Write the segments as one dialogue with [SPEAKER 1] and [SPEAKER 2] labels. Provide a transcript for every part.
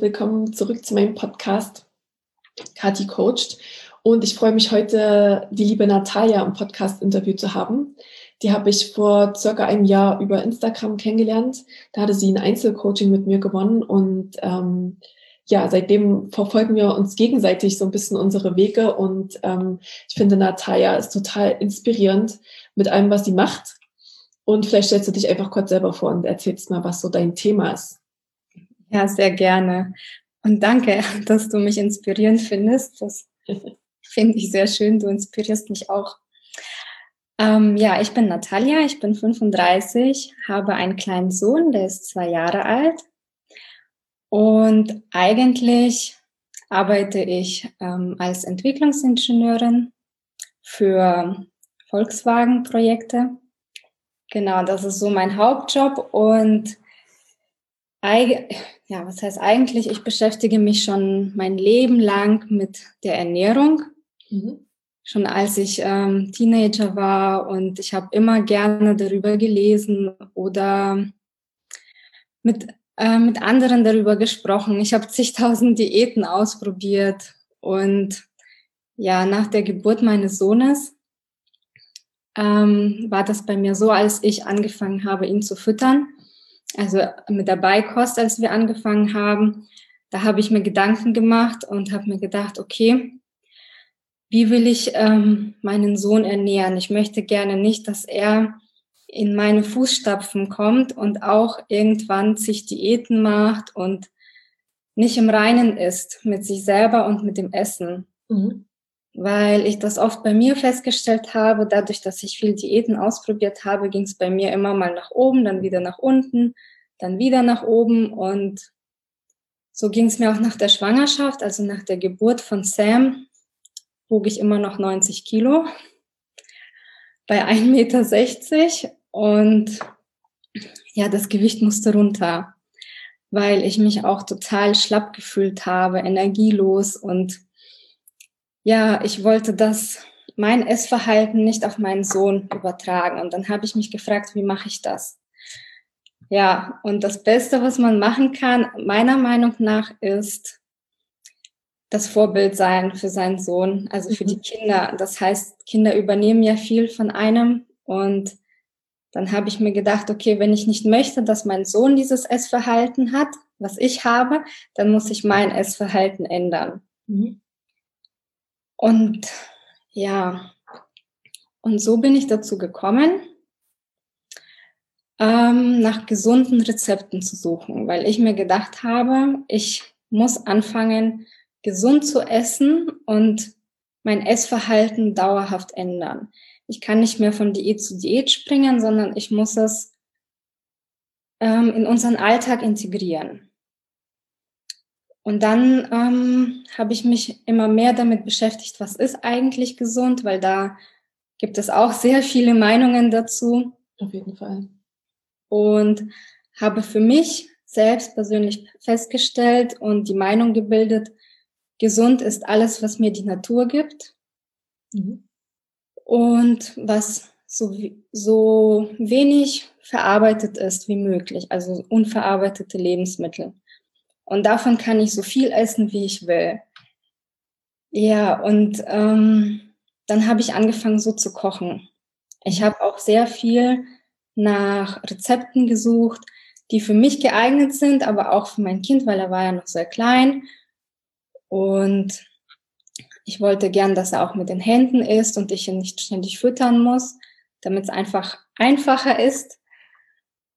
[SPEAKER 1] Willkommen zurück zu meinem Podcast Kati Coached. Und ich freue mich heute, die liebe Natalia im Podcast-Interview zu haben. Die habe ich vor circa einem Jahr über Instagram kennengelernt. Da hatte sie ein Einzelcoaching mit mir gewonnen und ähm, ja, seitdem verfolgen wir uns gegenseitig so ein bisschen unsere Wege und ähm, ich finde, Natalia ist total inspirierend mit allem, was sie macht. Und vielleicht stellst du dich einfach kurz selber vor und erzählst mal, was so dein Thema ist.
[SPEAKER 2] Ja, sehr gerne. Und danke, dass du mich inspirierend findest. Das finde ich sehr schön. Du inspirierst mich auch. Ähm, ja, ich bin Natalia, ich bin 35, habe einen kleinen Sohn, der ist zwei Jahre alt. Und eigentlich arbeite ich ähm, als Entwicklungsingenieurin für Volkswagen-Projekte. Genau, das ist so mein Hauptjob und ja, was heißt eigentlich? Ich beschäftige mich schon mein Leben lang mit der Ernährung. Mhm. Schon als ich ähm, Teenager war und ich habe immer gerne darüber gelesen oder mit, äh, mit anderen darüber gesprochen. Ich habe zigtausend Diäten ausprobiert und ja, nach der Geburt meines Sohnes ähm, war das bei mir so, als ich angefangen habe, ihn zu füttern also mit der Beikost, als wir angefangen haben, da habe ich mir Gedanken gemacht und habe mir gedacht, okay, wie will ich ähm, meinen Sohn ernähren? Ich möchte gerne nicht, dass er in meine Fußstapfen kommt und auch irgendwann sich Diäten macht und nicht im Reinen ist mit sich selber und mit dem Essen. Mhm. Weil ich das oft bei mir festgestellt habe, dadurch, dass ich viel Diäten ausprobiert habe, ging es bei mir immer mal nach oben, dann wieder nach unten, dann wieder nach oben. Und so ging es mir auch nach der Schwangerschaft, also nach der Geburt von Sam, wog ich immer noch 90 Kilo bei 1,60 Meter und ja, das Gewicht musste runter, weil ich mich auch total schlapp gefühlt habe, energielos und ja, ich wollte das, mein Essverhalten nicht auf meinen Sohn übertragen. Und dann habe ich mich gefragt, wie mache ich das? Ja, und das Beste, was man machen kann, meiner Meinung nach, ist das Vorbild sein für seinen Sohn, also für mhm. die Kinder. Das heißt, Kinder übernehmen ja viel von einem und dann habe ich mir gedacht, okay, wenn ich nicht möchte, dass mein Sohn dieses Essverhalten hat, was ich habe, dann muss ich mein Essverhalten ändern. Mhm. Und ja, und so bin ich dazu gekommen, ähm, nach gesunden Rezepten zu suchen, weil ich mir gedacht habe, ich muss anfangen, gesund zu essen und mein Essverhalten dauerhaft ändern. Ich kann nicht mehr von Diät zu Diät springen, sondern ich muss es ähm, in unseren Alltag integrieren. Und dann ähm, habe ich mich immer mehr damit beschäftigt, was ist eigentlich gesund, weil da gibt es auch sehr viele Meinungen dazu.
[SPEAKER 1] Auf jeden Fall
[SPEAKER 2] und habe für mich selbst persönlich festgestellt und die Meinung gebildet, gesund ist alles, was mir die Natur gibt mhm. und was so, so wenig verarbeitet ist wie möglich, also unverarbeitete Lebensmittel. Und davon kann ich so viel essen, wie ich will. Ja, und ähm, dann habe ich angefangen, so zu kochen. Ich habe auch sehr viel nach Rezepten gesucht, die für mich geeignet sind, aber auch für mein Kind, weil er war ja noch sehr klein. Und ich wollte gern, dass er auch mit den Händen isst und ich ihn nicht ständig füttern muss, damit es einfach einfacher ist.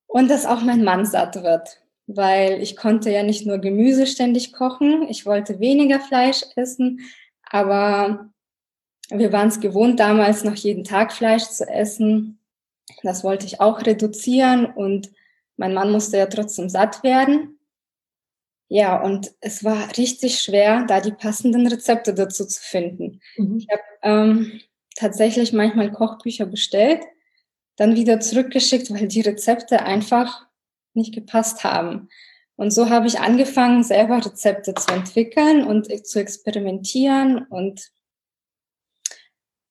[SPEAKER 2] Und dass auch mein Mann satt wird, weil ich konnte ja nicht nur Gemüse ständig kochen, ich wollte weniger Fleisch essen, aber wir waren es gewohnt, damals noch jeden Tag Fleisch zu essen. Das wollte ich auch reduzieren und Mein Mann musste ja trotzdem satt werden. Ja, und es war richtig schwer, da die passenden Rezepte dazu zu finden. Mhm. Ich habe ähm, tatsächlich manchmal Kochbücher bestellt, dann wieder zurückgeschickt, weil die Rezepte einfach nicht gepasst haben. Und so habe ich angefangen, selber Rezepte zu entwickeln und zu experimentieren. Und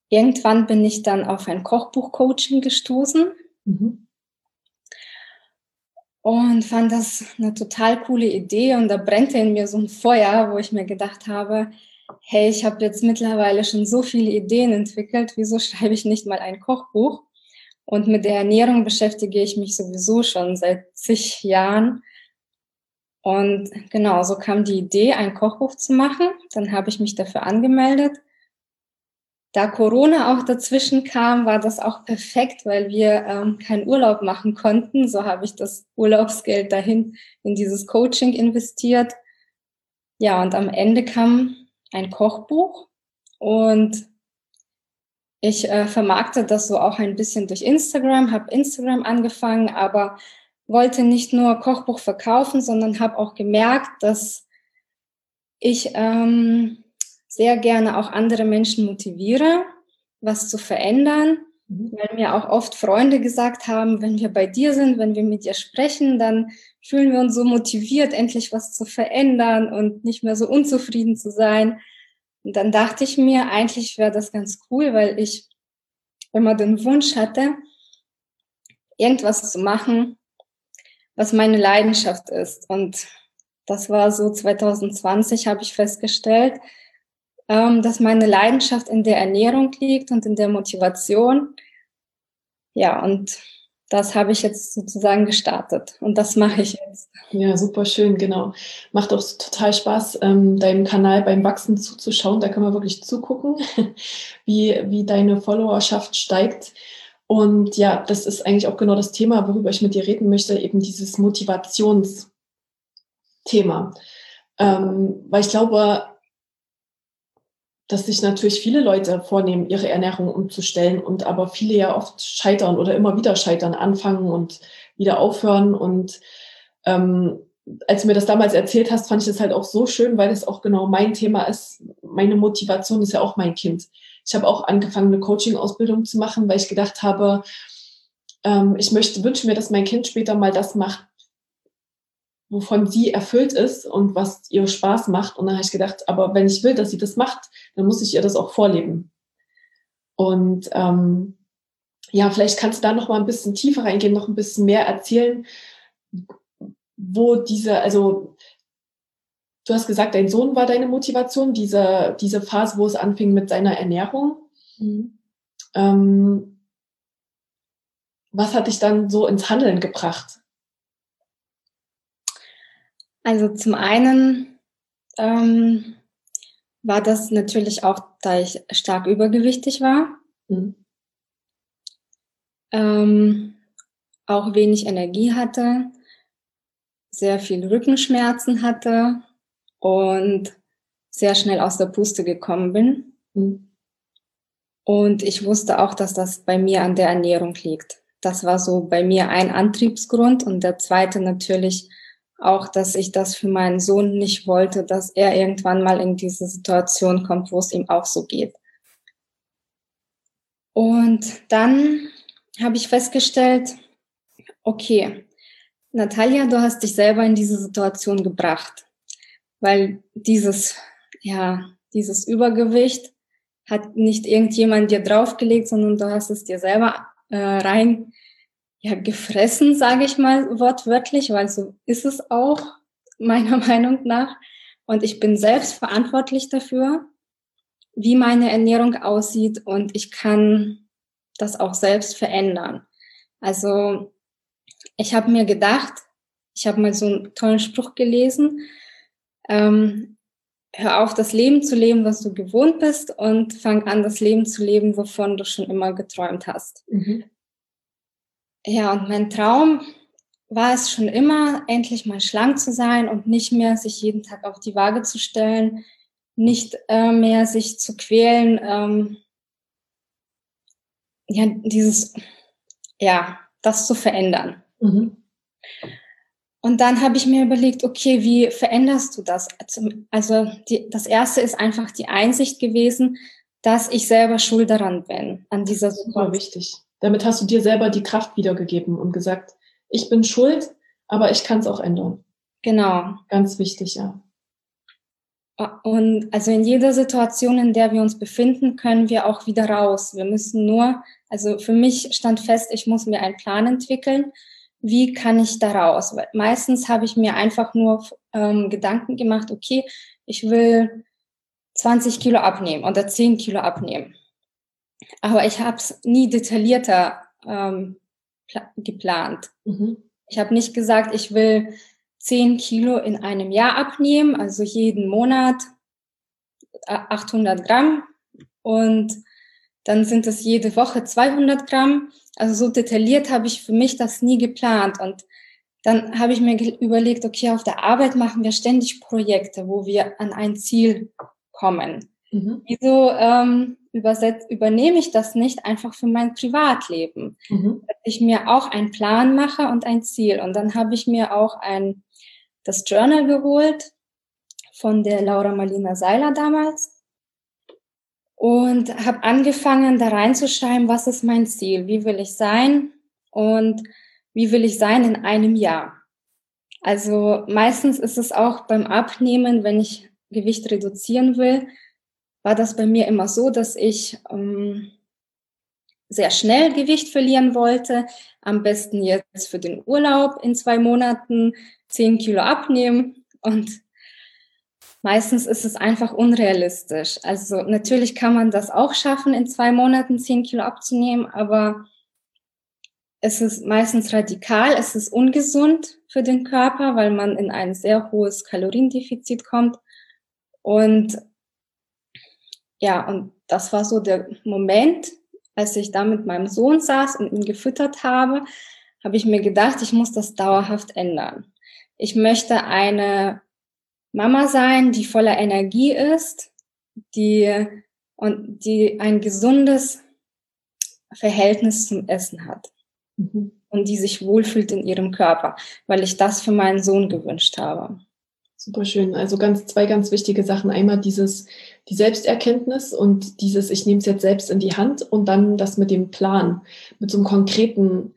[SPEAKER 2] irgendwann bin ich dann auf ein Kochbuch-Coaching gestoßen. Mhm und fand das eine total coole Idee und da brennte in mir so ein Feuer, wo ich mir gedacht habe, hey, ich habe jetzt mittlerweile schon so viele Ideen entwickelt, wieso schreibe ich nicht mal ein Kochbuch? Und mit der Ernährung beschäftige ich mich sowieso schon seit zig Jahren. Und genau, so kam die Idee, ein Kochbuch zu machen. Dann habe ich mich dafür angemeldet da Corona auch dazwischen kam, war das auch perfekt, weil wir ähm, keinen Urlaub machen konnten. So habe ich das Urlaubsgeld dahin in dieses Coaching investiert. Ja, und am Ende kam ein Kochbuch und ich äh, vermarkte das so auch ein bisschen durch Instagram, habe Instagram angefangen, aber wollte nicht nur Kochbuch verkaufen, sondern habe auch gemerkt, dass ich ähm, sehr gerne auch andere Menschen motiviere, was zu verändern, mhm. weil mir auch oft Freunde gesagt haben, wenn wir bei dir sind, wenn wir mit dir sprechen, dann fühlen wir uns so motiviert, endlich was zu verändern und nicht mehr so unzufrieden zu sein. Und dann dachte ich mir, eigentlich wäre das ganz cool, weil ich immer den Wunsch hatte, irgendwas zu machen, was meine Leidenschaft ist. Und das war so 2020, habe ich festgestellt, ähm, dass meine Leidenschaft in der Ernährung liegt und in der Motivation. Ja, und das habe ich jetzt sozusagen gestartet und das mache ich jetzt.
[SPEAKER 1] Ja, super schön, genau. Macht auch total Spaß, ähm, deinem Kanal beim Wachsen zuzuschauen. Da kann man wirklich zugucken, wie, wie deine Followerschaft steigt. Und ja, das ist eigentlich auch genau das Thema, worüber ich mit dir reden möchte, eben dieses Motivationsthema. Ähm, weil ich glaube, dass sich natürlich viele Leute vornehmen, ihre Ernährung umzustellen und aber viele ja oft scheitern oder immer wieder scheitern, anfangen und wieder aufhören. Und ähm, als du mir das damals erzählt hast, fand ich das halt auch so schön, weil es auch genau mein Thema ist. Meine Motivation ist ja auch mein Kind. Ich habe auch angefangen, eine Coaching-Ausbildung zu machen, weil ich gedacht habe, ähm, ich möchte, wünsche mir, dass mein Kind später mal das macht, wovon sie erfüllt ist und was ihr Spaß macht. Und dann habe ich gedacht, aber wenn ich will, dass sie das macht, dann muss ich ihr das auch vorleben. Und ähm, ja, vielleicht kannst du da noch mal ein bisschen tiefer reingehen, noch ein bisschen mehr erzählen, wo diese, also du hast gesagt, dein Sohn war deine Motivation, diese, diese Phase, wo es anfing mit seiner Ernährung. Mhm. Ähm, was hat dich dann so ins Handeln gebracht?
[SPEAKER 2] Also zum einen ähm, war das natürlich auch, da ich stark übergewichtig war. Mhm. Ähm, auch wenig Energie hatte, sehr viel Rückenschmerzen hatte und sehr schnell aus der Puste gekommen bin. Mhm. Und ich wusste auch, dass das bei mir an der Ernährung liegt. Das war so bei mir ein Antriebsgrund und der zweite natürlich auch, dass ich das für meinen Sohn nicht wollte, dass er irgendwann mal in diese Situation kommt, wo es ihm auch so geht. Und dann habe ich festgestellt, okay, Natalia, du hast dich selber in diese Situation gebracht, weil dieses, ja, dieses Übergewicht hat nicht irgendjemand dir draufgelegt, sondern du hast es dir selber äh, rein ja, gefressen, sage ich mal wortwörtlich, weil so ist es auch meiner Meinung nach. Und ich bin selbst verantwortlich dafür, wie meine Ernährung aussieht und ich kann das auch selbst verändern. Also ich habe mir gedacht, ich habe mal so einen tollen Spruch gelesen, ähm, hör auf, das Leben zu leben, was du gewohnt bist und fang an, das Leben zu leben, wovon du schon immer geträumt hast. Mhm. Ja, und mein Traum war es schon immer, endlich mal schlank zu sein und nicht mehr sich jeden Tag auf die Waage zu stellen, nicht äh, mehr sich zu quälen. Ähm, ja, dieses, ja, das zu verändern. Mhm. Und dann habe ich mir überlegt, okay, wie veränderst du das? Also die, das erste ist einfach die Einsicht gewesen, dass ich selber schuld daran bin, an dieser
[SPEAKER 1] Situation. Super wichtig. Damit hast du dir selber die Kraft wiedergegeben und gesagt, ich bin schuld, aber ich kann es auch ändern.
[SPEAKER 2] Genau.
[SPEAKER 1] Ganz wichtig, ja.
[SPEAKER 2] Und also in jeder Situation, in der wir uns befinden, können wir auch wieder raus. Wir müssen nur, also für mich stand fest, ich muss mir einen Plan entwickeln. Wie kann ich da raus? Weil meistens habe ich mir einfach nur ähm, Gedanken gemacht, okay, ich will 20 Kilo abnehmen oder 10 Kilo abnehmen. Aber ich habe es nie detaillierter ähm, geplant. Mhm. Ich habe nicht gesagt, ich will 10 Kilo in einem Jahr abnehmen, also jeden Monat 800 Gramm und dann sind es jede Woche 200 Gramm. Also so detailliert habe ich für mich das nie geplant und dann habe ich mir überlegt, okay, auf der Arbeit machen wir ständig Projekte, wo wir an ein Ziel kommen. Mhm. Wieso ähm, übernehme ich das nicht einfach für mein Privatleben? Mhm. Dass ich mir auch einen Plan mache und ein Ziel. Und dann habe ich mir auch ein das Journal geholt von der Laura Marlina Seiler damals und habe angefangen, da reinzuschreiben, was ist mein Ziel, wie will ich sein und wie will ich sein in einem Jahr. Also meistens ist es auch beim Abnehmen, wenn ich Gewicht reduzieren will, war das bei mir immer so, dass ich ähm, sehr schnell Gewicht verlieren wollte, am besten jetzt für den Urlaub in zwei Monaten 10 Kilo abnehmen und meistens ist es einfach unrealistisch. Also natürlich kann man das auch schaffen, in zwei Monaten 10 Kilo abzunehmen, aber es ist meistens radikal, es ist ungesund für den Körper, weil man in ein sehr hohes Kaloriendefizit kommt. Und ja, und das war so der Moment, als ich da mit meinem Sohn saß und ihn gefüttert habe, habe ich mir gedacht, ich muss das dauerhaft ändern. Ich möchte eine Mama sein, die voller Energie ist, die und die ein gesundes Verhältnis zum Essen hat mhm. und die sich wohlfühlt in ihrem Körper, weil ich das für meinen Sohn gewünscht habe.
[SPEAKER 1] Super schön. Also ganz zwei ganz wichtige Sachen. Einmal dieses die Selbsterkenntnis und dieses ich nehme es jetzt selbst in die Hand und dann das mit dem Plan, mit so einem konkreten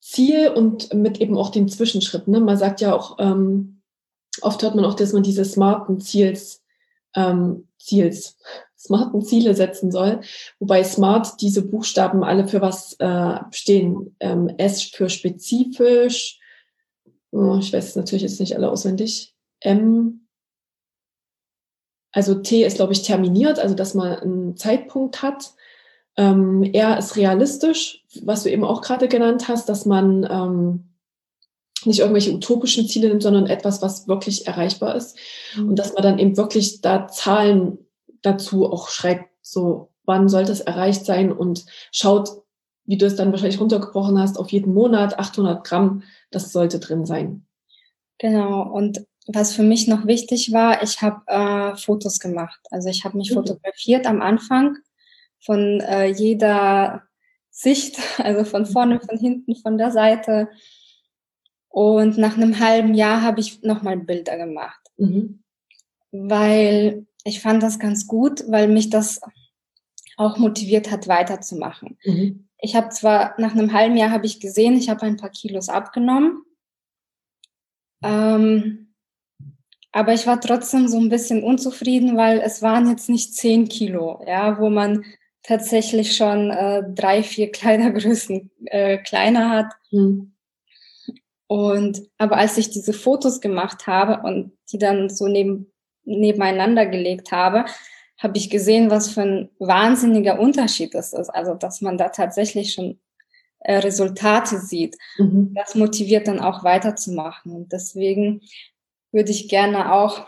[SPEAKER 1] Ziel und mit eben auch den Zwischenschritten. Ne? Man sagt ja auch, ähm, oft hört man auch, dass man diese smarten Ziels, ähm, Ziels, smarten Ziele setzen soll, wobei smart diese Buchstaben alle für was äh, stehen. Ähm, S für spezifisch, oh, ich weiß natürlich jetzt nicht alle auswendig. M, also T ist, glaube ich, terminiert, also dass man einen Zeitpunkt hat. Ähm, er ist realistisch, was du eben auch gerade genannt hast, dass man ähm, nicht irgendwelche utopischen Ziele nimmt, sondern etwas, was wirklich erreichbar ist. Mhm. Und dass man dann eben wirklich da Zahlen dazu auch schreibt, so wann sollte es erreicht sein und schaut, wie du es dann wahrscheinlich runtergebrochen hast, auf jeden Monat 800 Gramm, das sollte drin sein.
[SPEAKER 2] Genau. Und was für mich noch wichtig war, ich habe äh, Fotos gemacht. Also ich habe mich mhm. fotografiert am Anfang von äh, jeder Sicht, also von vorne, von hinten, von der Seite. Und nach einem halben Jahr habe ich nochmal Bilder gemacht, mhm. weil ich fand das ganz gut, weil mich das auch motiviert hat, weiterzumachen. Mhm. Ich habe zwar nach einem halben Jahr habe ich gesehen, ich habe ein paar Kilos abgenommen, ähm, aber ich war trotzdem so ein bisschen unzufrieden, weil es waren jetzt nicht zehn Kilo, ja, wo man tatsächlich schon äh, drei, vier Kleidergrößen äh, kleiner hat. Mhm. Und aber als ich diese Fotos gemacht habe und die dann so neben, nebeneinander gelegt habe, habe ich gesehen, was für ein wahnsinniger Unterschied das ist. Also dass man da tatsächlich schon äh, Resultate sieht. Mhm. Das motiviert dann auch weiterzumachen. Und deswegen würde ich gerne auch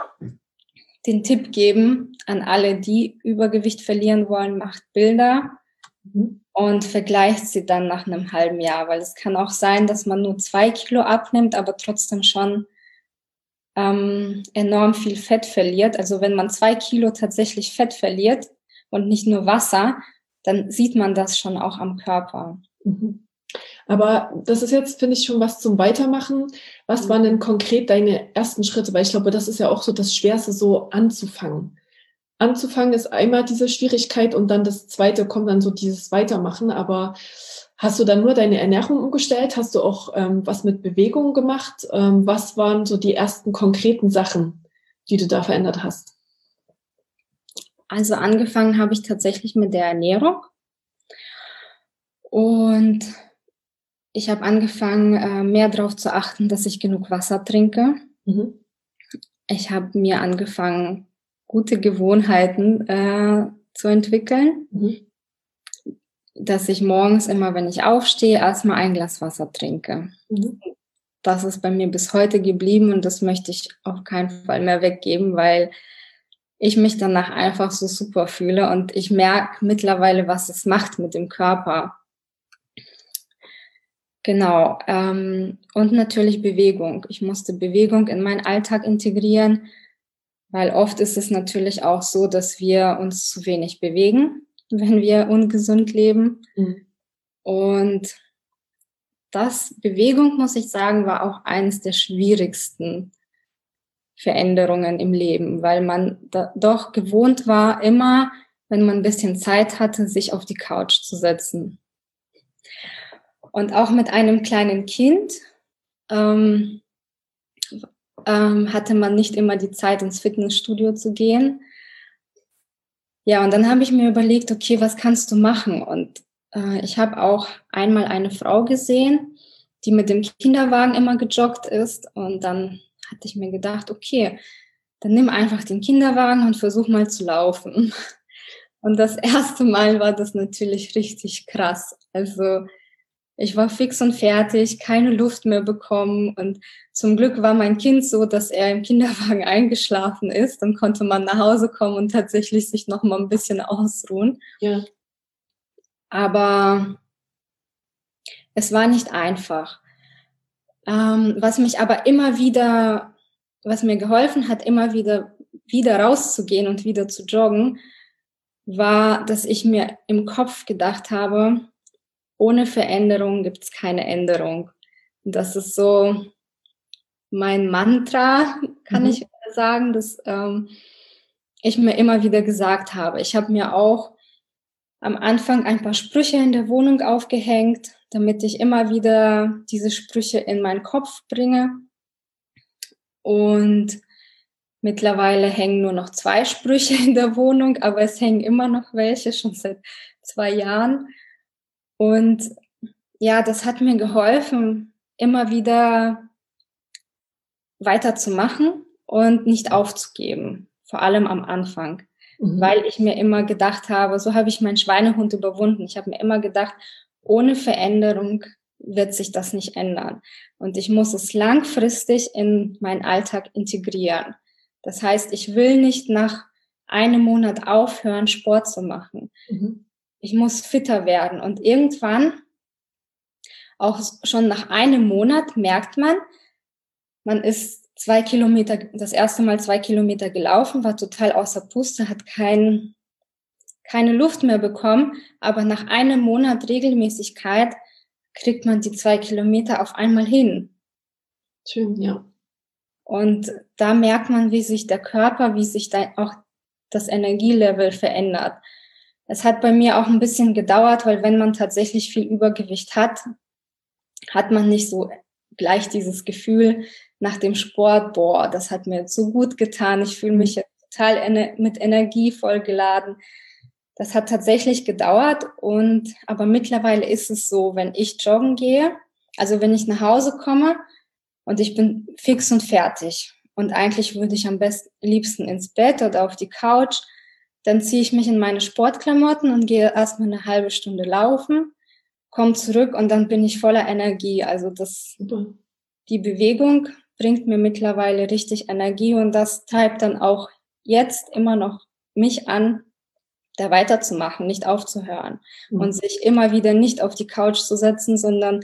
[SPEAKER 2] den Tipp geben an alle, die Übergewicht verlieren wollen, macht Bilder mhm. und vergleicht sie dann nach einem halben Jahr, weil es kann auch sein, dass man nur zwei Kilo abnimmt, aber trotzdem schon ähm, enorm viel Fett verliert. Also wenn man zwei Kilo tatsächlich Fett verliert und nicht nur Wasser, dann sieht man das schon auch am Körper.
[SPEAKER 1] Mhm. Aber das ist jetzt, finde ich, schon was zum Weitermachen. Was waren denn konkret deine ersten Schritte? Weil ich glaube, das ist ja auch so das Schwerste, so anzufangen. Anzufangen ist einmal diese Schwierigkeit und dann das zweite kommt dann so dieses Weitermachen. Aber hast du dann nur deine Ernährung umgestellt? Hast du auch ähm, was mit Bewegung gemacht? Ähm, was waren so die ersten konkreten Sachen, die du da verändert hast?
[SPEAKER 2] Also angefangen habe ich tatsächlich mit der Ernährung. Und ich habe angefangen, äh, mehr darauf zu achten, dass ich genug Wasser trinke. Mhm. Ich habe mir angefangen, gute Gewohnheiten äh, zu entwickeln. Mhm. Dass ich morgens immer, wenn ich aufstehe, erstmal ein Glas Wasser trinke. Mhm. Das ist bei mir bis heute geblieben und das möchte ich auf keinen Fall mehr weggeben, weil ich mich danach einfach so super fühle und ich merke mittlerweile, was es macht mit dem Körper. Genau. Ähm, und natürlich Bewegung. Ich musste Bewegung in meinen Alltag integrieren, weil oft ist es natürlich auch so, dass wir uns zu wenig bewegen, wenn wir ungesund leben. Mhm. Und das Bewegung, muss ich sagen, war auch eines der schwierigsten Veränderungen im Leben, weil man doch gewohnt war, immer, wenn man ein bisschen Zeit hatte, sich auf die Couch zu setzen. Und auch mit einem kleinen Kind ähm, ähm, hatte man nicht immer die Zeit, ins Fitnessstudio zu gehen. Ja, und dann habe ich mir überlegt, okay, was kannst du machen? Und äh, ich habe auch einmal eine Frau gesehen, die mit dem Kinderwagen immer gejoggt ist. Und dann hatte ich mir gedacht, okay, dann nimm einfach den Kinderwagen und versuch mal zu laufen. Und das erste Mal war das natürlich richtig krass. Also ich war fix und fertig, keine Luft mehr bekommen und zum Glück war mein Kind so, dass er im Kinderwagen eingeschlafen ist. Dann konnte man nach Hause kommen und tatsächlich sich noch mal ein bisschen ausruhen. Ja. Aber es war nicht einfach. Ähm, was mich aber immer wieder, was mir geholfen hat, immer wieder wieder rauszugehen und wieder zu joggen, war, dass ich mir im Kopf gedacht habe, ohne Veränderung gibt es keine Änderung. Und das ist so mein Mantra, kann mhm. ich sagen, dass ähm, ich mir immer wieder gesagt habe. Ich habe mir auch am Anfang ein paar Sprüche in der Wohnung aufgehängt, damit ich immer wieder diese Sprüche in meinen Kopf bringe. Und mittlerweile hängen nur noch zwei Sprüche in der Wohnung, aber es hängen immer noch welche, schon seit zwei Jahren. Und ja, das hat mir geholfen, immer wieder weiterzumachen und nicht aufzugeben, vor allem am Anfang, mhm. weil ich mir immer gedacht habe, so habe ich meinen Schweinehund überwunden. Ich habe mir immer gedacht, ohne Veränderung wird sich das nicht ändern. Und ich muss es langfristig in meinen Alltag integrieren. Das heißt, ich will nicht nach einem Monat aufhören, Sport zu machen. Mhm ich muss fitter werden. Und irgendwann, auch schon nach einem Monat, merkt man, man ist zwei Kilometer, das erste Mal zwei Kilometer gelaufen, war total außer Puste, hat kein, keine Luft mehr bekommen. Aber nach einem Monat Regelmäßigkeit kriegt man die zwei Kilometer auf einmal hin.
[SPEAKER 1] Schön, ja.
[SPEAKER 2] Und da merkt man, wie sich der Körper, wie sich da auch das Energielevel verändert. Es hat bei mir auch ein bisschen gedauert, weil wenn man tatsächlich viel Übergewicht hat, hat man nicht so gleich dieses Gefühl nach dem Sport, boah, das hat mir jetzt so gut getan, ich fühle mich jetzt total ener mit Energie vollgeladen. Das hat tatsächlich gedauert und aber mittlerweile ist es so, wenn ich joggen gehe, also wenn ich nach Hause komme und ich bin fix und fertig und eigentlich würde ich am besten liebsten ins Bett oder auf die Couch, dann ziehe ich mich in meine Sportklamotten und gehe erstmal eine halbe Stunde laufen, komme zurück und dann bin ich voller Energie. Also das, die Bewegung bringt mir mittlerweile richtig Energie und das treibt dann auch jetzt immer noch mich an, da weiterzumachen, nicht aufzuhören mhm. und sich immer wieder nicht auf die Couch zu setzen, sondern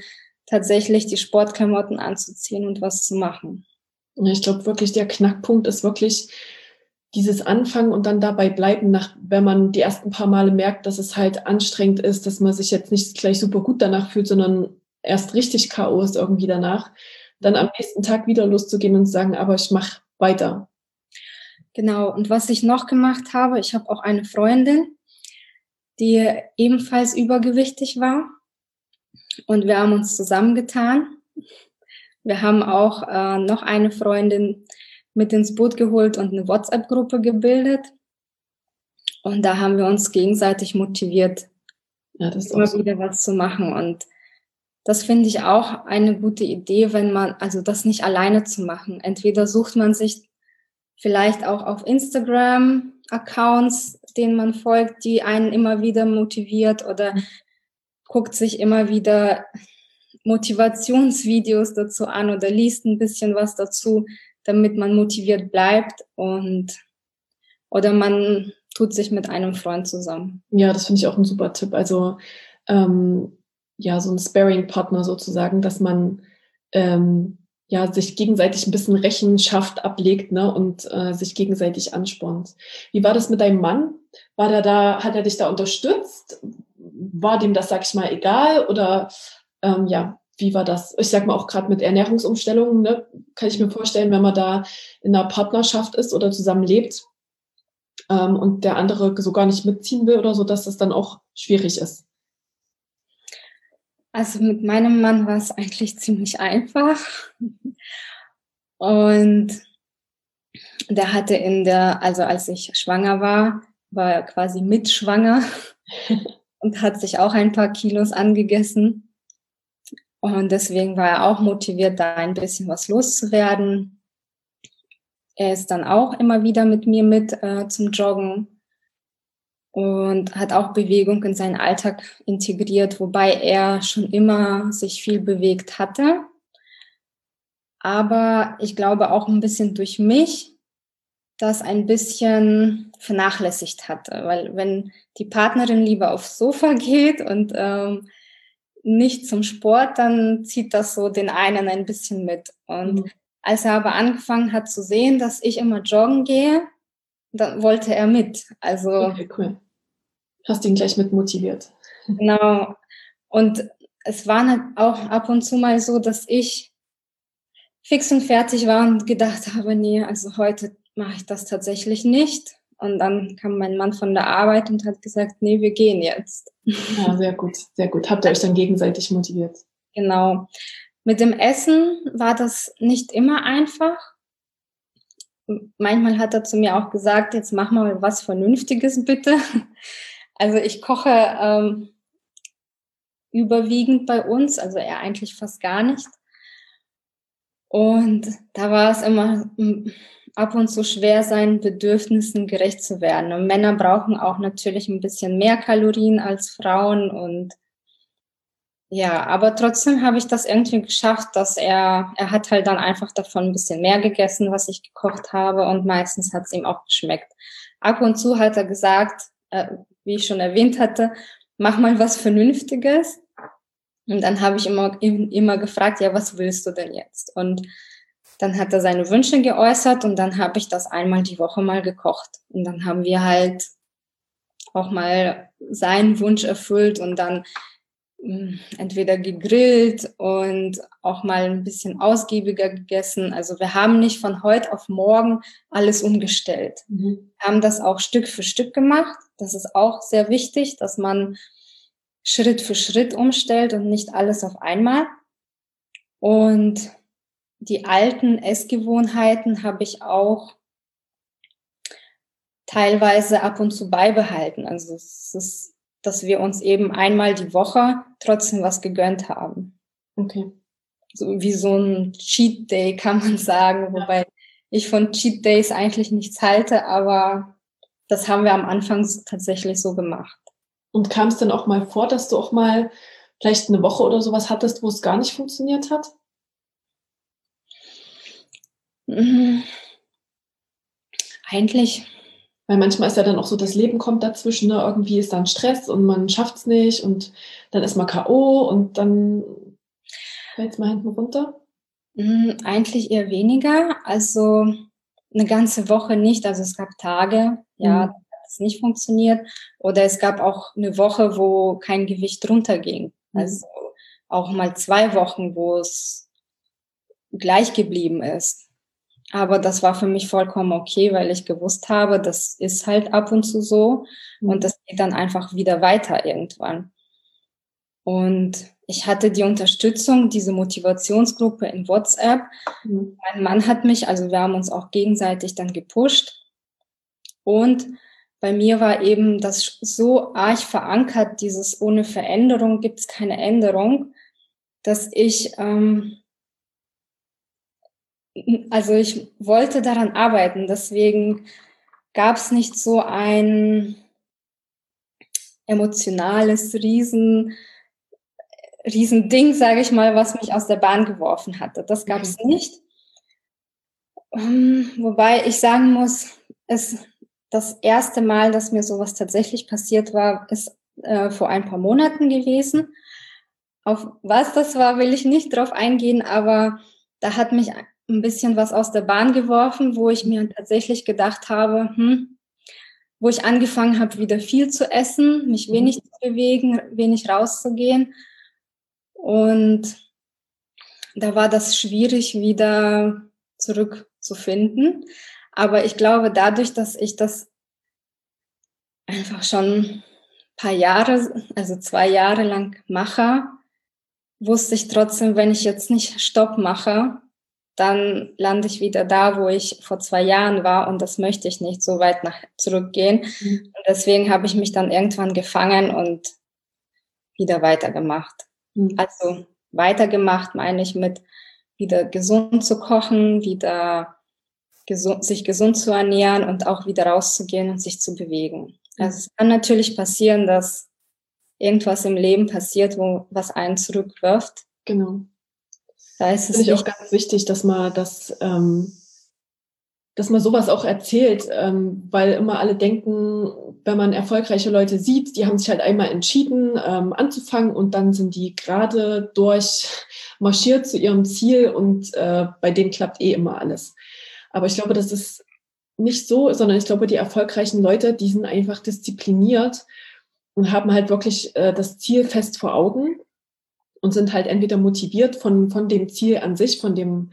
[SPEAKER 2] tatsächlich die Sportklamotten anzuziehen und was zu machen.
[SPEAKER 1] Ich glaube wirklich, der Knackpunkt ist wirklich, dieses Anfangen und dann dabei bleiben, nach, wenn man die ersten paar Male merkt, dass es halt anstrengend ist, dass man sich jetzt nicht gleich super gut danach fühlt, sondern erst richtig K.O. ist irgendwie danach, dann am nächsten Tag wieder loszugehen und sagen, aber ich mache weiter.
[SPEAKER 2] Genau, und was ich noch gemacht habe, ich habe auch eine Freundin, die ebenfalls übergewichtig war. Und wir haben uns zusammengetan. Wir haben auch äh, noch eine Freundin mit ins Boot geholt und eine WhatsApp-Gruppe gebildet. Und da haben wir uns gegenseitig motiviert, ja, das immer so. wieder was zu machen. Und das finde ich auch eine gute Idee, wenn man, also das nicht alleine zu machen. Entweder sucht man sich vielleicht auch auf Instagram Accounts, denen man folgt, die einen immer wieder motiviert oder mhm. guckt sich immer wieder Motivationsvideos dazu an oder liest ein bisschen was dazu, damit man motiviert bleibt und oder man tut sich mit einem Freund zusammen.
[SPEAKER 1] Ja, das finde ich auch ein super Tipp. Also ähm, ja, so ein Sparing-Partner sozusagen, dass man ähm, ja, sich gegenseitig ein bisschen Rechenschaft ablegt ne, und äh, sich gegenseitig anspornt. Wie war das mit deinem Mann? War der da, hat er dich da unterstützt? War dem das, sag ich mal, egal? Oder ähm, ja, wie war das? Ich sag mal auch gerade mit Ernährungsumstellungen, ne, kann ich mir vorstellen, wenn man da in einer Partnerschaft ist oder zusammen lebt ähm, und der andere so gar nicht mitziehen will oder so, dass das dann auch schwierig ist.
[SPEAKER 2] Also mit meinem Mann war es eigentlich ziemlich einfach. Und der hatte in der, also als ich schwanger war, war er quasi mitschwanger und hat sich auch ein paar Kilos angegessen. Und deswegen war er auch motiviert, da ein bisschen was loszuwerden. Er ist dann auch immer wieder mit mir mit äh, zum Joggen und hat auch Bewegung in seinen Alltag integriert, wobei er schon immer sich viel bewegt hatte. Aber ich glaube auch ein bisschen durch mich das ein bisschen vernachlässigt hatte, weil wenn die Partnerin lieber aufs Sofa geht und ähm, nicht zum Sport, dann zieht das so den einen ein bisschen mit. Und mhm. als er aber angefangen hat zu sehen, dass ich immer joggen gehe, dann wollte er mit. Also okay, cool.
[SPEAKER 1] Hast ihn gleich mit motiviert.
[SPEAKER 2] Genau. Und es war auch ab und zu mal so, dass ich fix und fertig war und gedacht habe, nee, also heute mache ich das tatsächlich nicht. Und dann kam mein Mann von der Arbeit und hat gesagt, nee, wir gehen jetzt.
[SPEAKER 1] Ja, sehr gut, sehr gut. Habt ihr euch dann gegenseitig motiviert?
[SPEAKER 2] Genau. Mit dem Essen war das nicht immer einfach. Manchmal hat er zu mir auch gesagt, jetzt mach mal was Vernünftiges bitte. Also ich koche ähm, überwiegend bei uns, also er eigentlich fast gar nicht. Und da war es immer ab und zu schwer, seinen Bedürfnissen gerecht zu werden. Und Männer brauchen auch natürlich ein bisschen mehr Kalorien als Frauen und ja, aber trotzdem habe ich das irgendwie geschafft, dass er, er hat halt dann einfach davon ein bisschen mehr gegessen, was ich gekocht habe und meistens hat es ihm auch geschmeckt. Ab und zu hat er gesagt, äh, wie ich schon erwähnt hatte, mach mal was Vernünftiges. Und dann habe ich immer, immer gefragt, ja, was willst du denn jetzt? Und dann hat er seine Wünsche geäußert und dann habe ich das einmal die Woche mal gekocht. Und dann haben wir halt auch mal seinen Wunsch erfüllt und dann hm, entweder gegrillt und auch mal ein bisschen ausgiebiger gegessen. Also wir haben nicht von heute auf morgen alles umgestellt. Mhm. Wir haben das auch Stück für Stück gemacht. Das ist auch sehr wichtig, dass man Schritt für Schritt umstellt und nicht alles auf einmal. Und die alten Essgewohnheiten habe ich auch teilweise ab und zu beibehalten. Also es ist dass wir uns eben einmal die Woche trotzdem was gegönnt haben. Okay. So wie so ein Cheat Day kann man sagen, wobei ich von Cheat Days eigentlich nichts halte, aber das haben wir am Anfang tatsächlich so gemacht.
[SPEAKER 1] Und kam es denn auch mal vor, dass du auch mal vielleicht eine Woche oder sowas hattest, wo es gar nicht funktioniert hat?
[SPEAKER 2] Mhm. Eigentlich
[SPEAKER 1] weil manchmal ist ja dann auch so, das Leben kommt dazwischen, ne? irgendwie ist dann Stress und man schafft es nicht und dann ist man K.O. und dann fällt es mal hinten runter.
[SPEAKER 2] Hm, eigentlich eher weniger. Also eine ganze Woche nicht. Also es gab Tage, ja, mhm. hat es nicht funktioniert. Oder es gab auch eine Woche, wo kein Gewicht runterging. Mhm. Also auch mal zwei Wochen, wo es gleich geblieben ist. Aber das war für mich vollkommen okay, weil ich gewusst habe, das ist halt ab und zu so und mhm. das geht dann einfach wieder weiter irgendwann. Und ich hatte die Unterstützung, diese Motivationsgruppe in WhatsApp. Mhm. Mein Mann hat mich, also wir haben uns auch gegenseitig dann gepusht. Und bei mir war eben das so arg verankert, dieses ohne Veränderung gibt es keine Änderung, dass ich, ähm, also ich wollte daran arbeiten. Deswegen gab es nicht so ein emotionales Riesen Riesending, sage ich mal, was mich aus der Bahn geworfen hatte. Das gab es mhm. nicht. Um, ähm, wobei ich sagen muss, es das erste Mal, dass mir sowas tatsächlich passiert war, ist äh, vor ein paar Monaten gewesen. Auf was das war, will ich nicht drauf eingehen, aber da hat mich ein bisschen was aus der Bahn geworfen, wo ich mir tatsächlich gedacht habe, hm, wo ich angefangen habe, wieder viel zu essen, mich mhm. wenig zu bewegen, wenig rauszugehen und da war das schwierig, wieder zurückzufinden. Aber ich glaube, dadurch, dass ich das einfach schon ein paar Jahre, also zwei Jahre lang mache, wusste ich trotzdem, wenn ich jetzt nicht Stopp mache, dann lande ich wieder da, wo ich vor zwei Jahren war und das möchte ich nicht so weit nach zurückgehen. Mhm. Und deswegen habe ich mich dann irgendwann gefangen und wieder weitergemacht. Mhm. Also weitergemacht meine ich mit wieder gesund zu kochen, wieder gesund, sich gesund zu ernähren und auch wieder rauszugehen und sich zu bewegen. Mhm. Also es kann natürlich passieren, dass irgendwas im Leben passiert, wo was einen zurückwirft.
[SPEAKER 1] Genau. Da ist es Finde ich auch ganz wichtig, dass man das ähm, dass man sowas auch erzählt, ähm, weil immer alle denken, wenn man erfolgreiche Leute sieht, die haben sich halt einmal entschieden ähm, anzufangen und dann sind die gerade durchmarschiert zu ihrem Ziel und äh, bei denen klappt eh immer alles. Aber ich glaube, das ist nicht so, sondern ich glaube, die erfolgreichen Leute, die sind einfach diszipliniert und haben halt wirklich äh, das Ziel fest vor Augen und sind halt entweder motiviert von, von dem Ziel an sich, von dem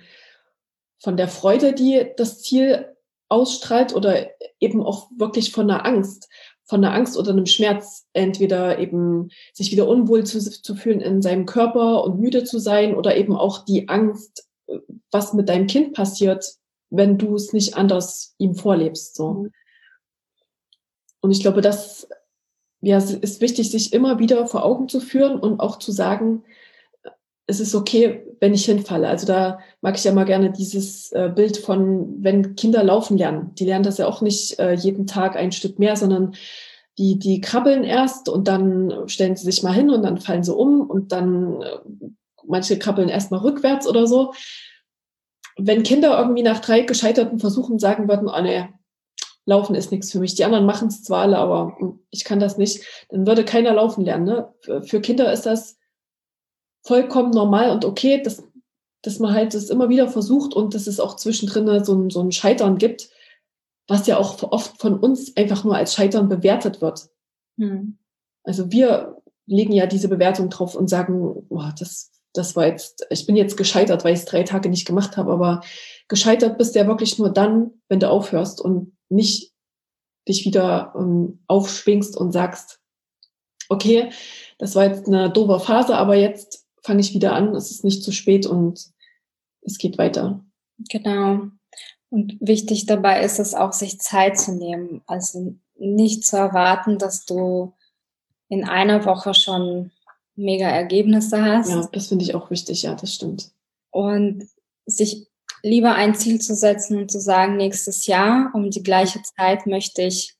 [SPEAKER 1] von der Freude, die das Ziel ausstrahlt oder eben auch wirklich von der Angst, von der Angst oder einem Schmerz, entweder eben sich wieder unwohl zu, zu fühlen in seinem Körper und müde zu sein oder eben auch die Angst, was mit deinem Kind passiert, wenn du es nicht anders ihm vorlebst, so. Mhm. Und ich glaube, das ja, ist wichtig, sich immer wieder vor Augen zu führen und auch zu sagen, es ist okay, wenn ich hinfalle. Also da mag ich ja mal gerne dieses äh, Bild von, wenn Kinder laufen lernen. Die lernen das ja auch nicht äh, jeden Tag ein Stück mehr, sondern die, die krabbeln erst und dann stellen sie sich mal hin und dann fallen sie um und dann äh, manche krabbeln erst mal rückwärts oder so. Wenn Kinder irgendwie nach drei gescheiterten Versuchen sagen würden, oh nee, Laufen ist nichts für mich. Die anderen machen es zwar alle, aber ich kann das nicht, dann würde keiner laufen lernen. Ne? Für Kinder ist das vollkommen normal und okay, dass, dass man halt das immer wieder versucht und dass es auch zwischendrin so ein, so ein Scheitern gibt, was ja auch oft von uns einfach nur als Scheitern bewertet wird. Hm. Also wir legen ja diese Bewertung drauf und sagen, boah, das, das war jetzt, ich bin jetzt gescheitert, weil ich es drei Tage nicht gemacht habe, aber gescheitert bist du ja wirklich nur dann, wenn du aufhörst und nicht dich wieder ähm, aufschwingst und sagst, okay, das war jetzt eine doofe Phase, aber jetzt fange ich wieder an, es ist nicht zu spät und es geht weiter.
[SPEAKER 2] Genau. Und wichtig dabei ist es auch, sich Zeit zu nehmen. Also nicht zu erwarten, dass du in einer Woche schon mega Ergebnisse hast.
[SPEAKER 1] Ja, das finde ich auch wichtig, ja, das stimmt.
[SPEAKER 2] Und sich lieber ein Ziel zu setzen und zu sagen, nächstes Jahr um die gleiche Zeit möchte ich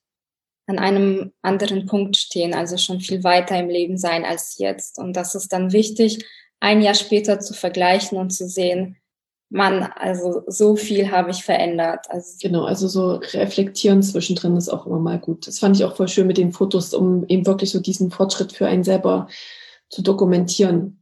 [SPEAKER 2] an einem anderen Punkt stehen, also schon viel weiter im Leben sein als jetzt. Und das ist dann wichtig, ein Jahr später zu vergleichen und zu sehen, Mann, also so viel habe ich verändert.
[SPEAKER 1] Also genau, also so reflektieren zwischendrin ist auch immer mal gut. Das fand ich auch voll schön mit den Fotos, um eben wirklich so diesen Fortschritt für einen selber zu dokumentieren.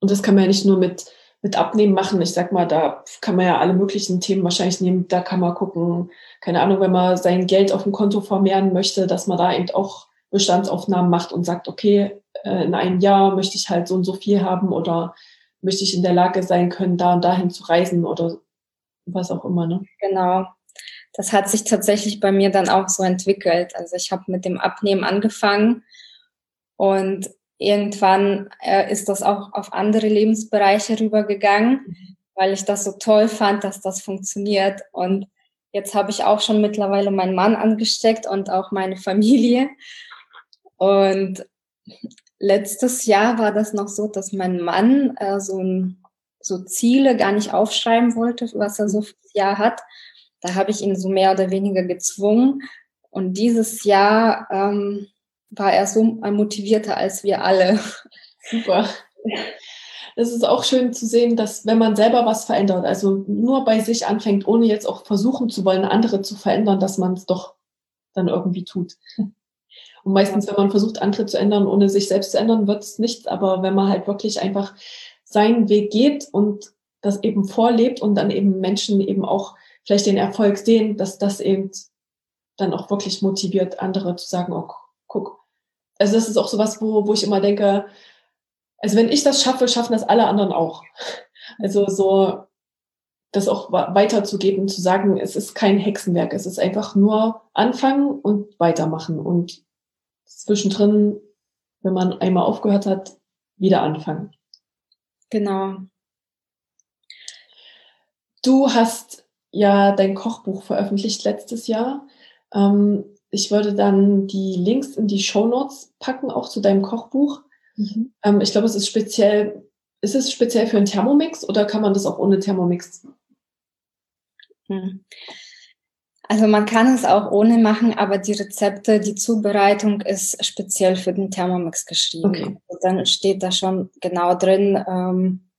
[SPEAKER 1] Und das kann man ja nicht nur mit mit Abnehmen machen. Ich sag mal, da kann man ja alle möglichen Themen wahrscheinlich nehmen. Da kann man gucken, keine Ahnung, wenn man sein Geld auf dem Konto vermehren möchte, dass man da eben auch Bestandsaufnahmen macht und sagt, okay, äh, in einem Jahr möchte ich halt so und so viel haben oder möchte ich in der Lage sein können, da und dahin zu reisen oder was auch immer. Ne?
[SPEAKER 2] Genau. Das hat sich tatsächlich bei mir dann auch so entwickelt. Also ich habe mit dem Abnehmen angefangen und irgendwann äh, ist das auch auf andere Lebensbereiche rübergegangen, mhm. weil ich das so toll fand, dass das funktioniert. Und jetzt habe ich auch schon mittlerweile meinen Mann angesteckt und auch meine Familie. Und letztes Jahr war das noch so, dass mein Mann äh, so, ein, so Ziele gar nicht aufschreiben wollte, was er so fürs Jahr hat. Da habe ich ihn so mehr oder weniger gezwungen. Und dieses Jahr ähm, war er so motivierter als wir alle.
[SPEAKER 1] Super. Es ist auch schön zu sehen, dass wenn man selber was verändert, also nur bei sich anfängt, ohne jetzt auch versuchen zu wollen, andere zu verändern, dass man es doch dann irgendwie tut. Und meistens, wenn man versucht, andere zu ändern, ohne sich selbst zu ändern, wird es nichts. Aber wenn man halt wirklich einfach seinen Weg geht und das eben vorlebt und dann eben Menschen eben auch vielleicht den Erfolg sehen, dass das eben dann auch wirklich motiviert, andere zu sagen, oh. Also das ist auch sowas, wo, wo ich immer denke, also wenn ich das schaffe, schaffen das alle anderen auch. Also so, das auch weiterzugeben, zu sagen, es ist kein Hexenwerk, es ist einfach nur anfangen und weitermachen und zwischendrin, wenn man einmal aufgehört hat, wieder anfangen.
[SPEAKER 2] Genau.
[SPEAKER 1] Du hast ja dein Kochbuch veröffentlicht letztes Jahr. Ähm, ich würde dann die Links in die Show Notes packen, auch zu deinem Kochbuch. Mhm. Ähm, ich glaube, es ist speziell, ist es speziell für einen Thermomix oder kann man das auch ohne Thermomix?
[SPEAKER 2] Hm. Also man kann es auch ohne machen, aber die Rezepte, die Zubereitung ist speziell für den Thermomix geschrieben. Okay. Also dann steht da schon genau drin, ähm,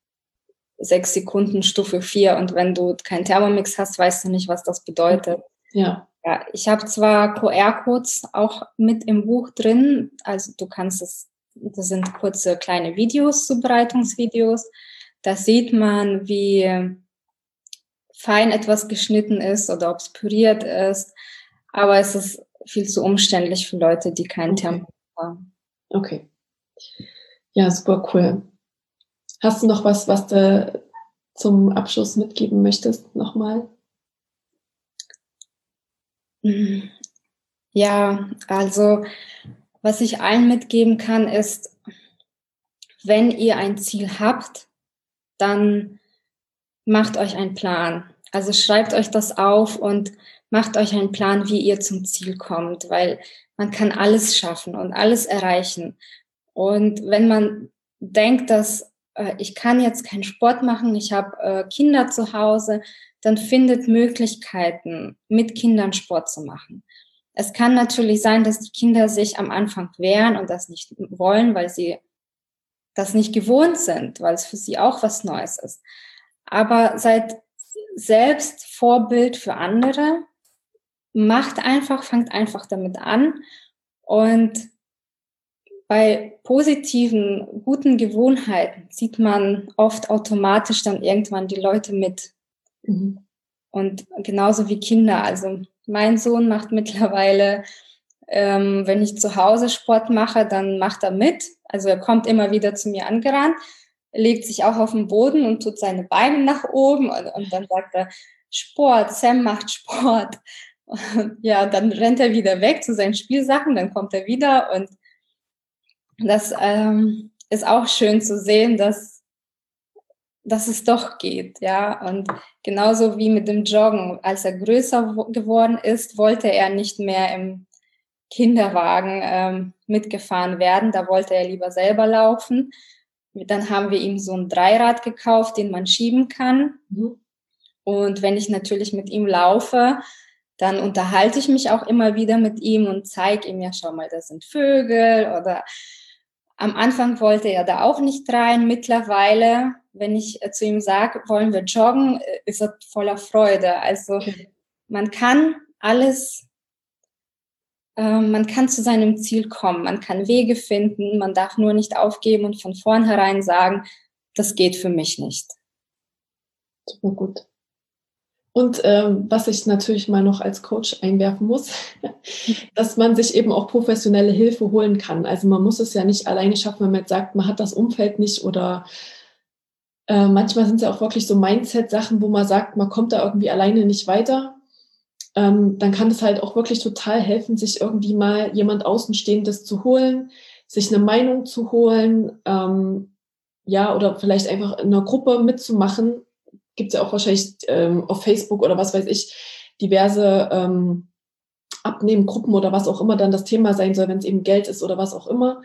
[SPEAKER 2] sechs Sekunden Stufe vier und wenn du keinen Thermomix hast, weißt du nicht, was das bedeutet.
[SPEAKER 1] Ja.
[SPEAKER 2] Ja, ich habe zwar QR-Codes auch mit im Buch drin, also du kannst es, das sind kurze kleine Videos, Zubereitungsvideos. Da sieht man, wie fein etwas geschnitten ist oder ob es püriert ist. Aber es ist viel zu umständlich für Leute, die keinen okay. Tempo haben.
[SPEAKER 1] Okay. Ja, super cool. Hast du noch was, was du zum Abschluss mitgeben möchtest, nochmal?
[SPEAKER 2] Ja, also was ich allen mitgeben kann, ist, wenn ihr ein Ziel habt, dann macht euch einen Plan. Also schreibt euch das auf und macht euch einen Plan, wie ihr zum Ziel kommt, weil man kann alles schaffen und alles erreichen. Und wenn man denkt, dass äh, ich kann jetzt keinen Sport machen, ich habe äh, Kinder zu Hause, dann findet Möglichkeiten, mit Kindern Sport zu machen. Es kann natürlich sein, dass die Kinder sich am Anfang wehren und das nicht wollen, weil sie das nicht gewohnt sind, weil es für sie auch was Neues ist aber seid selbst Vorbild für andere. Macht einfach, fangt einfach damit an. Und bei positiven, guten Gewohnheiten sieht man oft automatisch dann irgendwann die Leute mit. Mhm. Und genauso wie Kinder. Also mein Sohn macht mittlerweile, ähm, wenn ich zu Hause Sport mache, dann macht er mit. Also er kommt immer wieder zu mir angerannt legt sich auch auf den Boden und tut seine Beine nach oben und, und dann sagt er, Sport, Sam macht Sport. Und ja, dann rennt er wieder weg zu seinen Spielsachen, dann kommt er wieder und das ähm, ist auch schön zu sehen, dass, dass es doch geht, ja. Und genauso wie mit dem Joggen, als er größer geworden ist, wollte er nicht mehr im Kinderwagen ähm, mitgefahren werden, da wollte er lieber selber laufen. Dann haben wir ihm so ein Dreirad gekauft, den man schieben kann. Mhm. Und wenn ich natürlich mit ihm laufe, dann unterhalte ich mich auch immer wieder mit ihm und zeige ihm ja, schau mal, das sind Vögel oder am Anfang wollte er da auch nicht rein. Mittlerweile, wenn ich zu ihm sage, wollen wir joggen, ist er voller Freude. Also man kann alles ähm, man kann zu seinem Ziel kommen, man kann Wege finden, man darf nur nicht aufgeben und von vornherein sagen, das geht für mich nicht.
[SPEAKER 1] Super gut. Und ähm, was ich natürlich mal noch als Coach einwerfen muss, dass man sich eben auch professionelle Hilfe holen kann. Also man muss es ja nicht alleine schaffen, wenn man jetzt sagt, man hat das Umfeld nicht oder äh, manchmal sind es ja auch wirklich so Mindset-Sachen, wo man sagt, man kommt da irgendwie alleine nicht weiter. Ähm, dann kann es halt auch wirklich total helfen, sich irgendwie mal jemand Außenstehendes zu holen, sich eine Meinung zu holen, ähm, ja, oder vielleicht einfach in einer Gruppe mitzumachen, gibt es ja auch wahrscheinlich ähm, auf Facebook oder was weiß ich, diverse ähm, Abnehmgruppen oder was auch immer dann das Thema sein soll, wenn es eben Geld ist oder was auch immer.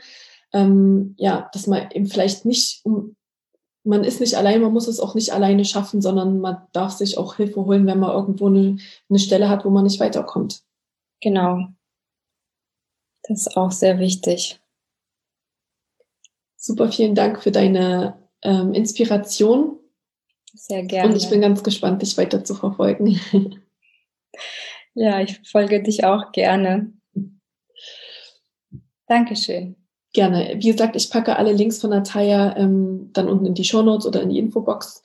[SPEAKER 1] Ähm, ja, dass man eben vielleicht nicht, um, man ist nicht allein, man muss es auch nicht alleine schaffen, sondern man darf sich auch Hilfe holen, wenn man irgendwo eine, eine Stelle hat, wo man nicht weiterkommt.
[SPEAKER 2] Genau. Das ist auch sehr wichtig.
[SPEAKER 1] Super, vielen Dank für deine ähm, Inspiration
[SPEAKER 2] sehr gerne.
[SPEAKER 1] Und ich bin ganz gespannt, dich weiter zu verfolgen.
[SPEAKER 2] ja, ich folge dich auch gerne. Dankeschön.
[SPEAKER 1] Gerne. Wie gesagt, ich packe alle Links von Natalia ähm, dann unten in die Show Notes oder in die Infobox.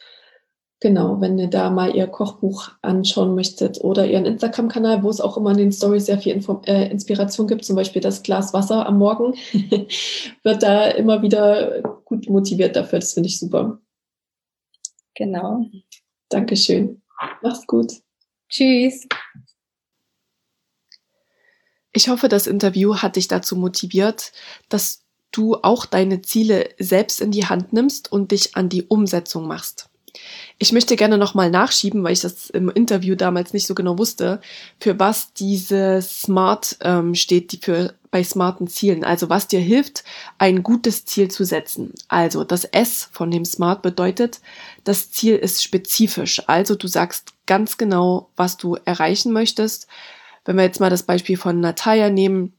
[SPEAKER 1] Genau, wenn ihr da mal ihr Kochbuch anschauen möchtet oder ihren Instagram-Kanal, wo es auch immer in den Stories sehr viel Info äh, Inspiration gibt, zum Beispiel das Glas Wasser am Morgen, wird da immer wieder gut motiviert dafür. Das finde ich super.
[SPEAKER 2] Genau.
[SPEAKER 1] Dankeschön. Mach's gut.
[SPEAKER 2] Tschüss.
[SPEAKER 1] Ich hoffe, das Interview hat dich dazu motiviert, dass du auch deine Ziele selbst in die Hand nimmst und dich an die Umsetzung machst. Ich möchte gerne nochmal nachschieben, weil ich das im Interview damals nicht so genau wusste, für was diese Smart ähm, steht, die für bei smarten Zielen. Also was dir hilft, ein gutes Ziel zu setzen. Also das S von dem Smart bedeutet, das Ziel ist spezifisch. Also du sagst ganz genau, was du erreichen möchtest. Wenn wir jetzt mal das Beispiel von Natalia nehmen,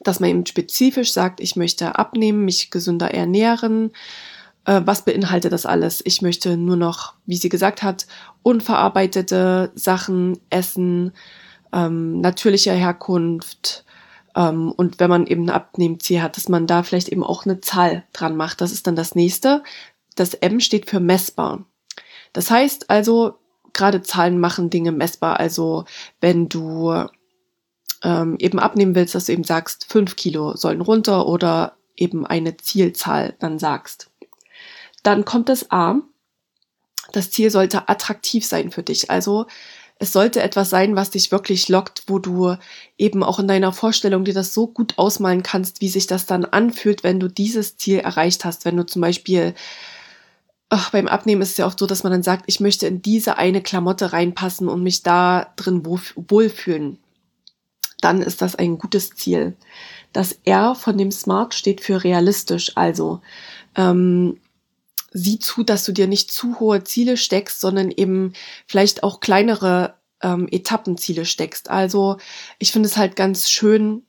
[SPEAKER 1] dass man eben spezifisch sagt, ich möchte abnehmen, mich gesünder ernähren, äh, was beinhaltet das alles? Ich möchte nur noch, wie sie gesagt hat, unverarbeitete Sachen essen, ähm, natürlicher Herkunft. Ähm, und wenn man eben ein Abnehmziel hat, dass man da vielleicht eben auch eine Zahl dran macht. Das ist dann das nächste. Das M steht für messbar. Das heißt also, gerade Zahlen machen Dinge messbar. Also wenn du ähm, eben abnehmen willst, dass du eben sagst, fünf Kilo sollen runter oder eben eine Zielzahl dann sagst. Dann kommt das A. Das Ziel sollte attraktiv sein für dich. Also es sollte etwas sein, was dich wirklich lockt, wo du eben auch in deiner Vorstellung dir das so gut ausmalen kannst, wie sich das dann anfühlt, wenn du dieses Ziel erreicht hast. Wenn du zum Beispiel, ach, beim Abnehmen ist es ja oft so, dass man dann sagt, ich möchte in diese eine Klamotte reinpassen und mich da drin wohlfühlen. Dann ist das ein gutes Ziel. Das R von dem Smart steht für realistisch. Also ähm, sieh zu, dass du dir nicht zu hohe Ziele steckst, sondern eben vielleicht auch kleinere ähm, Etappenziele steckst. Also ich finde es halt ganz schön,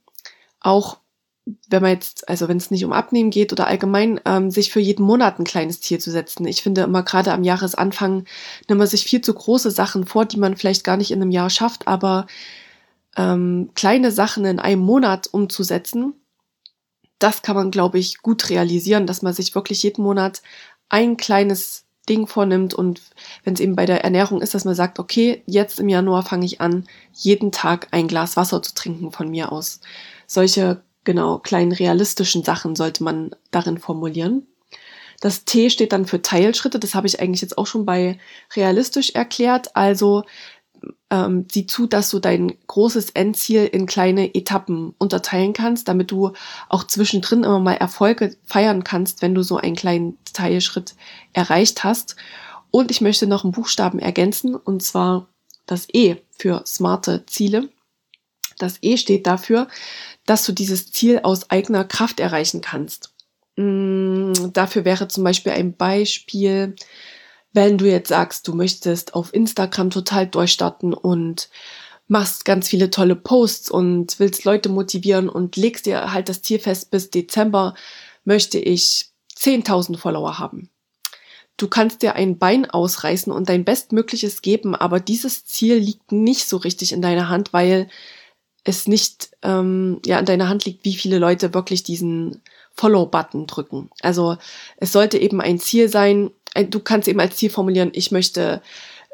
[SPEAKER 1] auch wenn man jetzt, also wenn es nicht um Abnehmen geht oder allgemein, ähm, sich für jeden Monat ein kleines Ziel zu setzen. Ich finde immer gerade am Jahresanfang nimmt man sich viel zu große Sachen vor, die man vielleicht gar nicht in einem Jahr schafft, aber ähm, kleine Sachen in einem Monat umzusetzen, das kann man, glaube ich, gut realisieren, dass man sich wirklich jeden Monat ein kleines Ding vornimmt und wenn es eben bei der Ernährung ist, dass man sagt, okay, jetzt im Januar fange ich an, jeden Tag ein Glas Wasser zu trinken von mir aus. Solche, genau, kleinen realistischen Sachen sollte man darin formulieren. Das T steht dann für Teilschritte, das habe ich eigentlich jetzt auch schon bei realistisch erklärt. Also ähm, sieh zu, dass du dein großes Endziel in kleine Etappen unterteilen kannst, damit du auch zwischendrin immer mal Erfolge feiern kannst, wenn du so einen kleinen Teilschritt erreicht hast. Und ich möchte noch einen Buchstaben ergänzen, und zwar das E für smarte Ziele. Das E steht dafür, dass du dieses Ziel aus eigener Kraft erreichen kannst. Mm, dafür wäre zum Beispiel ein Beispiel, wenn du jetzt sagst, du möchtest auf Instagram total durchstarten und machst ganz viele tolle Posts und willst Leute motivieren und legst dir halt das Ziel fest, bis Dezember möchte ich 10.000 Follower haben. Du kannst dir ein Bein ausreißen und dein Bestmögliches geben, aber dieses Ziel liegt nicht so richtig in deiner Hand, weil es nicht ähm, ja in deiner Hand liegt, wie viele Leute wirklich diesen Follow-Button drücken. Also es sollte eben ein Ziel sein, du kannst eben als Ziel formulieren, ich möchte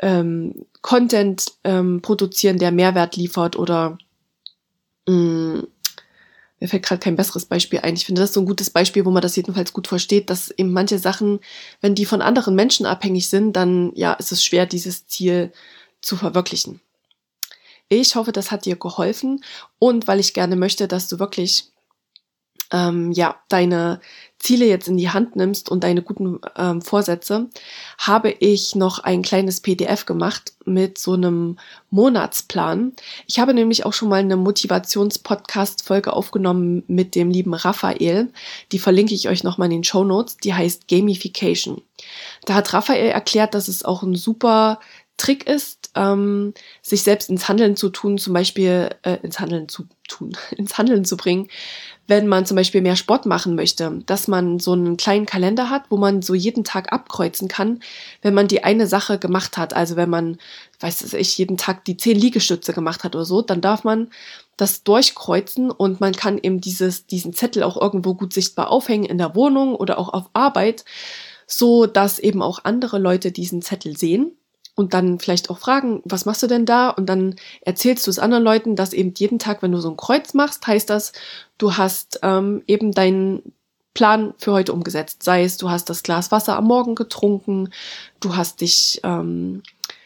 [SPEAKER 1] ähm, Content ähm, produzieren, der Mehrwert liefert oder mh, mm, mir fällt gerade kein besseres Beispiel ein. Ich finde das so ein gutes Beispiel, wo man das jedenfalls gut versteht, dass eben manche Sachen, wenn die von anderen Menschen abhängig sind, dann ja, ist es schwer, dieses Ziel zu verwirklichen. Ich hoffe, das hat dir geholfen und weil ich gerne möchte, dass du wirklich ähm, ja deine Ziele jetzt in die Hand nimmst und deine guten ähm, Vorsätze, habe ich noch ein kleines PDF gemacht mit so einem Monatsplan. Ich habe nämlich auch schon mal eine Motivations-Podcast-Folge aufgenommen mit dem lieben Raphael. Die verlinke ich euch nochmal in den Show Notes. Die heißt Gamification. Da hat Raphael erklärt, dass es auch ein super Trick ist, ähm, sich selbst ins Handeln zu tun, zum Beispiel äh, ins Handeln zu tun, ins Handeln zu bringen, wenn man zum Beispiel mehr Sport machen möchte, dass man so einen kleinen Kalender hat, wo man so jeden Tag abkreuzen kann, wenn man die eine Sache gemacht hat. Also wenn man, weiß ich, jeden Tag die zehn Liegestütze gemacht hat oder so, dann darf man das durchkreuzen und man kann eben dieses, diesen Zettel auch irgendwo gut sichtbar aufhängen in der Wohnung oder auch auf Arbeit, so dass eben auch andere Leute diesen Zettel sehen und dann vielleicht auch fragen, was machst du denn da? Und dann erzählst du es anderen Leuten, dass eben jeden Tag, wenn du so ein Kreuz machst, heißt das, du hast ähm, eben deinen Plan für heute umgesetzt. Sei es, du hast das Glas Wasser am Morgen getrunken, du hast dich ähm,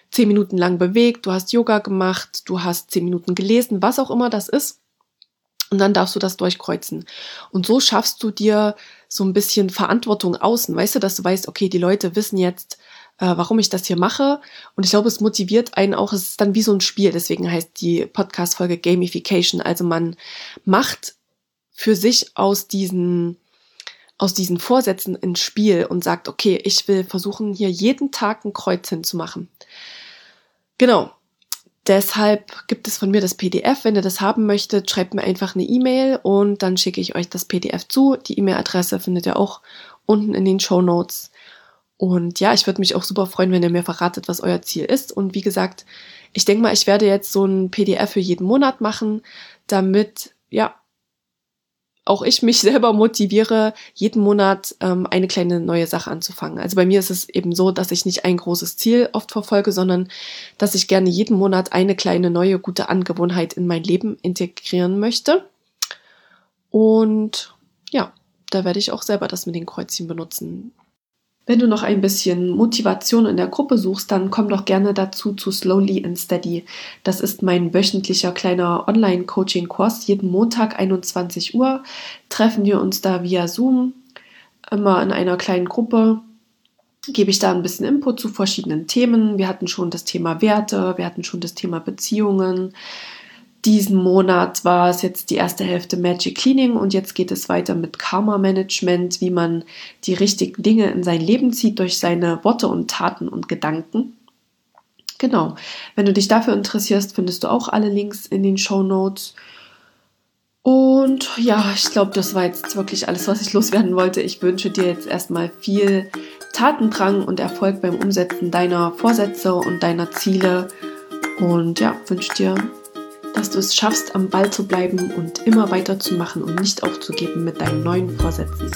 [SPEAKER 1] zehn Minuten lang bewegt, du hast Yoga gemacht, du hast zehn Minuten gelesen, was auch immer das ist. Und dann darfst du das durchkreuzen. Und so schaffst du dir so ein bisschen Verantwortung außen. Weißt du, dass du weißt, okay, die Leute wissen jetzt, äh, warum ich das hier mache. Und ich glaube, es motiviert einen auch. Es ist dann wie so ein Spiel. Deswegen heißt die Podcast-Folge Gamification. Also man macht für sich aus diesen aus diesen Vorsätzen ein Spiel und sagt, okay, ich will versuchen, hier jeden Tag ein Kreuz hinzumachen. Genau. Deshalb gibt es von mir das PDF. Wenn ihr das haben möchtet, schreibt mir einfach eine E-Mail und dann schicke ich euch das PDF zu. Die E-Mail-Adresse findet ihr auch unten in den Show Notes. Und ja, ich würde mich auch super freuen, wenn ihr mir verratet, was euer Ziel ist. Und wie gesagt, ich denke mal, ich werde jetzt so ein PDF für jeden Monat machen, damit, ja, auch ich mich selber motiviere, jeden Monat ähm, eine kleine neue Sache anzufangen. Also bei mir ist es eben so, dass ich nicht ein großes Ziel oft verfolge, sondern dass ich gerne jeden Monat eine kleine neue gute Angewohnheit in mein Leben integrieren möchte. Und ja, da werde ich auch selber das mit den Kreuzchen benutzen. Wenn du noch ein bisschen Motivation in der Gruppe suchst, dann komm doch gerne dazu zu Slowly and Steady. Das ist mein wöchentlicher kleiner Online-Coaching-Kurs. Jeden Montag 21 Uhr treffen wir uns da via Zoom, immer in einer kleinen Gruppe. Gebe ich da ein bisschen Input zu verschiedenen Themen. Wir hatten schon das Thema Werte, wir hatten schon das Thema Beziehungen, diesen Monat war es jetzt die erste Hälfte Magic Cleaning und jetzt geht es weiter mit Karma Management, wie man die richtigen Dinge in sein Leben zieht durch seine Worte und Taten und Gedanken. Genau. Wenn du dich dafür interessierst, findest du auch alle Links in den Show Notes. Und ja, ich glaube, das war jetzt wirklich alles, was ich loswerden wollte. Ich wünsche dir jetzt erstmal viel Tatendrang und Erfolg beim Umsetzen deiner Vorsätze und deiner Ziele. Und ja, wünsche dir dass du es schaffst, am Ball zu bleiben und immer weiterzumachen und nicht aufzugeben mit deinen neuen Vorsätzen.